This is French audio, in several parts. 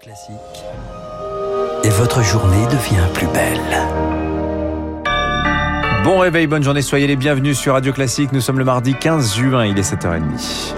Classique. Et votre journée devient plus belle. Bon réveil, bonne journée, soyez les bienvenus sur Radio Classique. Nous sommes le mardi 15 juin, il est 7h30.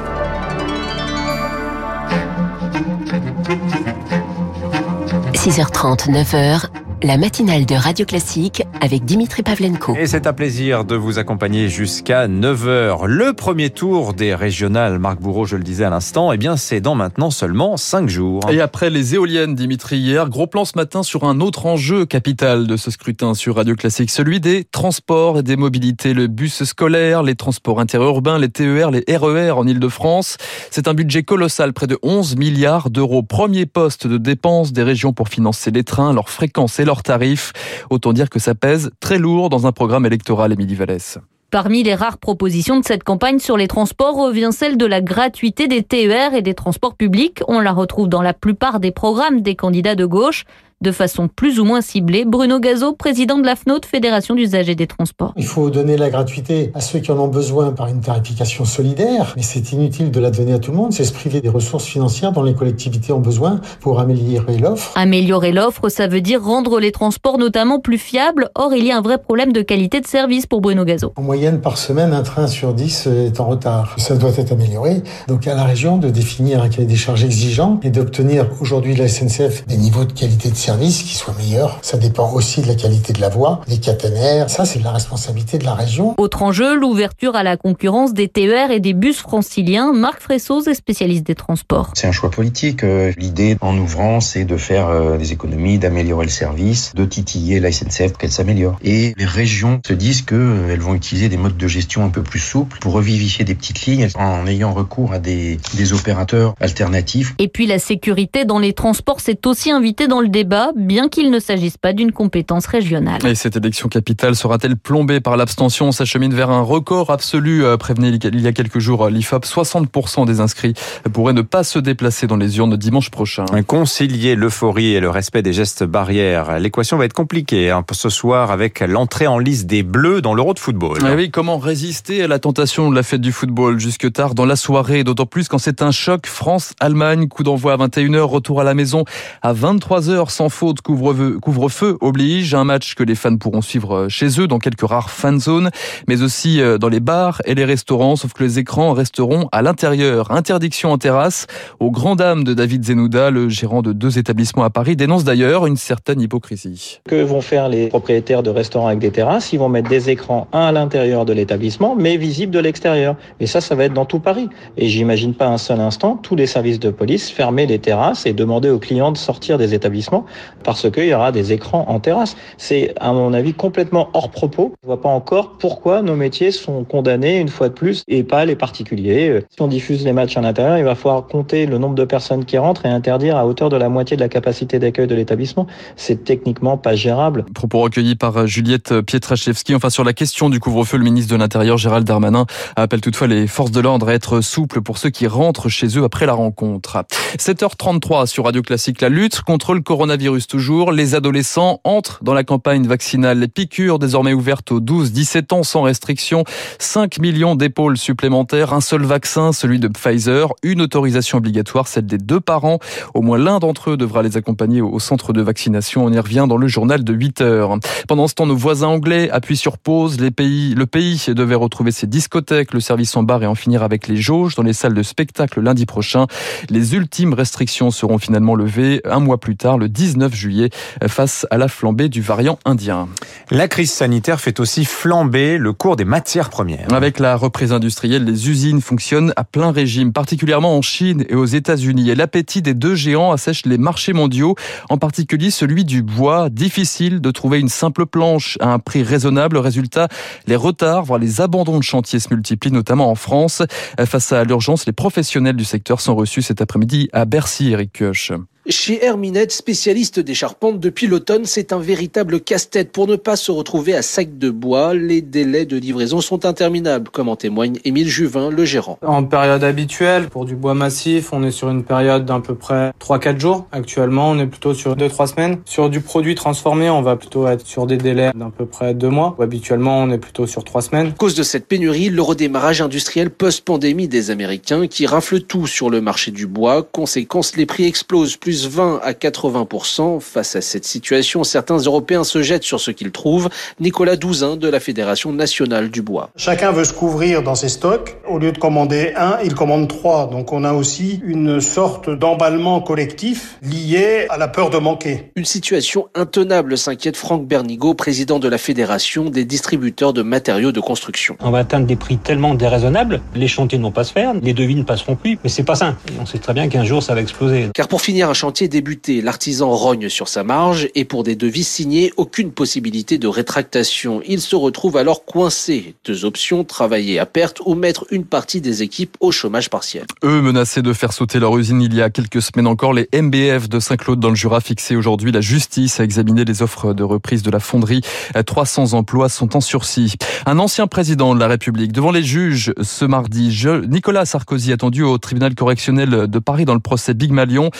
– 6h30, 9h, la matinale de Radio Classique avec Dimitri Pavlenko. Et c'est un plaisir de vous accompagner jusqu'à 9h. Le premier tour des régionales, Marc Bourreau, je le disais à l'instant, eh bien c'est dans maintenant seulement 5 jours. Et après les éoliennes, Dimitri, hier, gros plan ce matin sur un autre enjeu capital de ce scrutin sur Radio Classique, celui des transports et des mobilités, le bus scolaire, les transports interurbains, les TER, les RER en Ile-de-France. C'est un budget colossal, près de 11 milliards d'euros. Premier poste de dépenses des régions pour financer les trains, leur fréquence et leur tarifs. Autant dire que ça pèse très lourd dans un programme électoral, Émilie Vallès. Parmi les rares propositions de cette campagne sur les transports revient celle de la gratuité des TER et des transports publics. On la retrouve dans la plupart des programmes des candidats de gauche de façon plus ou moins ciblée. Bruno Gazo, président de la FNOT, Fédération d'usagers des transports. Il faut donner la gratuité à ceux qui en ont besoin par une tarification solidaire, mais c'est inutile de la donner à tout le monde. C'est se priver des ressources financières dont les collectivités ont besoin pour améliorer l'offre. Améliorer l'offre, ça veut dire rendre les transports notamment plus fiables. Or, il y a un vrai problème de qualité de service pour Bruno Gazo. En moyenne, par semaine, un train sur 10 est en retard. Ça doit être amélioré. Donc, à la région de définir un cahier des charges exigeant et d'obtenir aujourd'hui de la SNCF des niveaux de qualité de service service qui soit meilleur. Ça dépend aussi de la qualité de la voie, les caténaires. Ça, c'est de la responsabilité de la région. Autre enjeu, l'ouverture à la concurrence des TER et des bus franciliens. Marc Fressoz est spécialiste des transports. C'est un choix politique. Euh, l'idée, en ouvrant, c'est de faire euh, des économies, d'améliorer le service, de titiller la SNCF pour qu'elle s'améliore. Et les régions se disent qu'elles euh, vont utiliser des modes de gestion un peu plus souples pour revivifier des petites lignes en ayant recours à des, des opérateurs alternatifs. Et puis la sécurité dans les transports s'est aussi invitée dans le débat bien qu'il ne s'agisse pas d'une compétence régionale. Et cette élection capitale sera-t-elle plombée par l'abstention On s'achemine vers un record absolu, euh, prévenait il y a quelques jours l'IFOP. 60% des inscrits pourraient ne pas se déplacer dans les urnes dimanche prochain. Concilier l'euphorie et le respect des gestes barrières. L'équation va être compliquée hein, ce soir avec l'entrée en lice des Bleus dans l'Euro de football. Ah oui, comment résister à la tentation de la fête du football jusque tard dans la soirée, d'autant plus quand c'est un choc France-Allemagne, coup d'envoi à 21h, retour à la maison à 23h sans faute, couvre-feu oblige, un match que les fans pourront suivre euh, chez eux dans quelques rares fan zones, mais aussi euh, dans les bars et les restaurants, sauf que les écrans resteront à l'intérieur. Interdiction en terrasse, aux grand dames de David Zenouda, le gérant de deux établissements à Paris, dénonce d'ailleurs une certaine hypocrisie. Que vont faire les propriétaires de restaurants avec des terrasses? Ils vont mettre des écrans, un à l'intérieur de l'établissement, mais visibles de l'extérieur. Et ça, ça va être dans tout Paris. Et j'imagine pas un seul instant tous les services de police fermer les terrasses et demander aux clients de sortir des établissements parce qu'il y aura des écrans en terrasse. C'est, à mon avis, complètement hors propos. Je ne vois pas encore pourquoi nos métiers sont condamnés une fois de plus et pas les particuliers. Si on diffuse les matchs à l'intérieur, il va falloir compter le nombre de personnes qui rentrent et interdire à hauteur de la moitié de la capacité d'accueil de l'établissement. C'est techniquement pas gérable. Propos recueillis par Juliette Pietraszewski. Enfin, sur la question du couvre-feu, le ministre de l'Intérieur, Gérald Darmanin, appelle toutefois les forces de l'ordre à être souples pour ceux qui rentrent chez eux après la rencontre. 7h33 sur Radio Classique, la lutte contre le coronavirus toujours. Les adolescents entrent dans la campagne vaccinale. Les piqûres désormais ouvertes aux 12-17 ans sans restriction. 5 millions d'épaules supplémentaires. Un seul vaccin, celui de Pfizer. Une autorisation obligatoire, celle des deux parents. Au moins l'un d'entre eux devra les accompagner au centre de vaccination. On y revient dans le journal de 8 heures. Pendant ce temps, nos voisins anglais appuient sur pause. Les pays, le pays devait retrouver ses discothèques, le service en bar et en finir avec les jauges dans les salles de spectacle lundi prochain. Les ultimes restrictions seront finalement levées un mois plus tard, le 19 juillet face à la flambée du variant indien. La crise sanitaire fait aussi flamber le cours des matières premières. Avec la reprise industrielle, les usines fonctionnent à plein régime, particulièrement en Chine et aux États-Unis. Et l'appétit des deux géants assèche les marchés mondiaux, en particulier celui du bois. Difficile de trouver une simple planche à un prix raisonnable. Résultat, les retards, voire les abandons de chantiers se multiplient, notamment en France. Face à l'urgence, les professionnels du secteur sont reçus cet après-midi à Bercy, Eric Koch. Chez Herminette, spécialiste des charpentes depuis l'automne, c'est un véritable casse-tête pour ne pas se retrouver à sac de bois. Les délais de livraison sont interminables, comme en témoigne Émile Juvin, le gérant. En période habituelle, pour du bois massif, on est sur une période d'à peu près 3-4 jours. Actuellement, on est plutôt sur 2-3 semaines. Sur du produit transformé, on va plutôt être sur des délais d'à peu près 2 mois. Habituellement, on est plutôt sur 3 semaines. À cause de cette pénurie, le redémarrage industriel post-pandémie des Américains qui raflent tout sur le marché du bois. Conséquence, les prix explosent. Plus plus 20 à 80%. Face à cette situation, certains Européens se jettent sur ce qu'ils trouvent. Nicolas Douzin de la Fédération nationale du bois. Chacun veut se couvrir dans ses stocks. Au lieu de commander un, il commande trois. Donc on a aussi une sorte d'emballement collectif lié à la peur de manquer. Une situation intenable, s'inquiète Franck Bernigo, président de la Fédération des distributeurs de matériaux de construction. On va atteindre des prix tellement déraisonnables, les chantiers ne vont pas se faire, les devis ne passeront plus, mais c'est pas ça. On sait très bien qu'un jour ça va exploser. Car pour finir un chantier débuté, l'artisan rogne sur sa marge et pour des devis signés, aucune possibilité de rétractation. Il se retrouve alors coincé. Deux options, travailler à perte ou mettre une partie des équipes au chômage partiel. Eux menacés de faire sauter leur usine il y a quelques semaines encore, les MBF de Saint-Claude dans le Jura fixé aujourd'hui la justice a examiné les offres de reprise de la fonderie. 300 emplois sont en sursis. Un ancien président de la République devant les juges ce mardi. Nicolas Sarkozy attendu au tribunal correctionnel de Paris dans le procès Big Malion.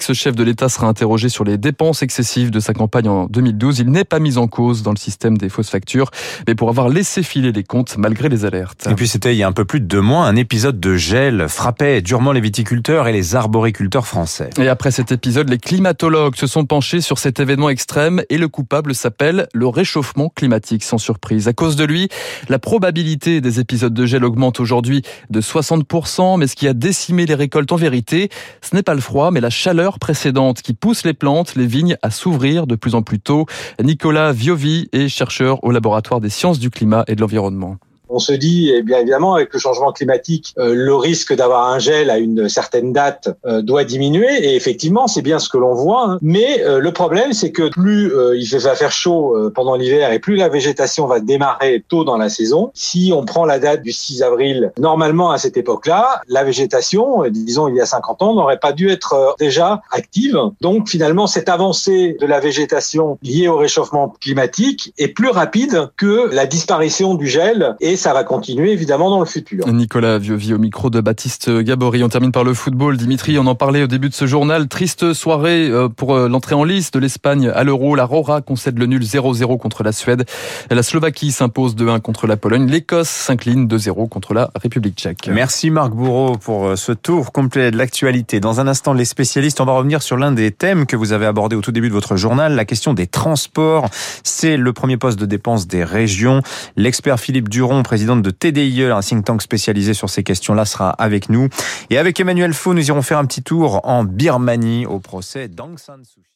L'ex-chef de l'État sera interrogé sur les dépenses excessives de sa campagne en 2012. Il n'est pas mis en cause dans le système des fausses factures, mais pour avoir laissé filer les comptes malgré les alertes. Et puis c'était il y a un peu plus de deux mois, un épisode de gel frappait durement les viticulteurs et les arboriculteurs français. Et après cet épisode, les climatologues se sont penchés sur cet événement extrême et le coupable s'appelle le réchauffement climatique, sans surprise. À cause de lui, la probabilité des épisodes de gel augmente aujourd'hui de 60%, mais ce qui a décimé les récoltes en vérité, ce n'est pas le froid, mais la chaleur précédente qui pousse les plantes, les vignes à s'ouvrir de plus en plus tôt. Nicolas Viovi est chercheur au laboratoire des sciences du climat et de l'environnement. On se dit, eh bien évidemment, avec le changement climatique, euh, le risque d'avoir un gel à une certaine date euh, doit diminuer. Et effectivement, c'est bien ce que l'on voit. Hein. Mais euh, le problème, c'est que plus il va faire chaud pendant l'hiver et plus la végétation va démarrer tôt dans la saison. Si on prend la date du 6 avril, normalement à cette époque-là, la végétation, disons il y a 50 ans, n'aurait pas dû être déjà active. Donc finalement, cette avancée de la végétation liée au réchauffement climatique est plus rapide que la disparition du gel et ça va continuer évidemment dans le futur. Nicolas Vieux au micro de Baptiste Gabory. On termine par le football. Dimitri, on en parlait au début de ce journal. Triste soirée euh, pour euh, l'entrée en liste de l'Espagne à l'Euro. La Rora concède le nul 0-0 contre la Suède. La Slovaquie s'impose 2-1 contre la Pologne. L'Écosse s'incline 2-0 contre la République tchèque. Merci Marc Bourreau pour euh, ce tour complet de l'actualité. Dans un instant, les spécialistes, on va revenir sur l'un des thèmes que vous avez abordé au tout début de votre journal, la question des transports. C'est le premier poste de dépense des régions. L'expert Philippe Duron, présidente de TDIE, un think tank spécialisé sur ces questions-là, sera avec nous. Et avec Emmanuel Faux, nous irons faire un petit tour en Birmanie au procès d'Aung San Suu Kyi.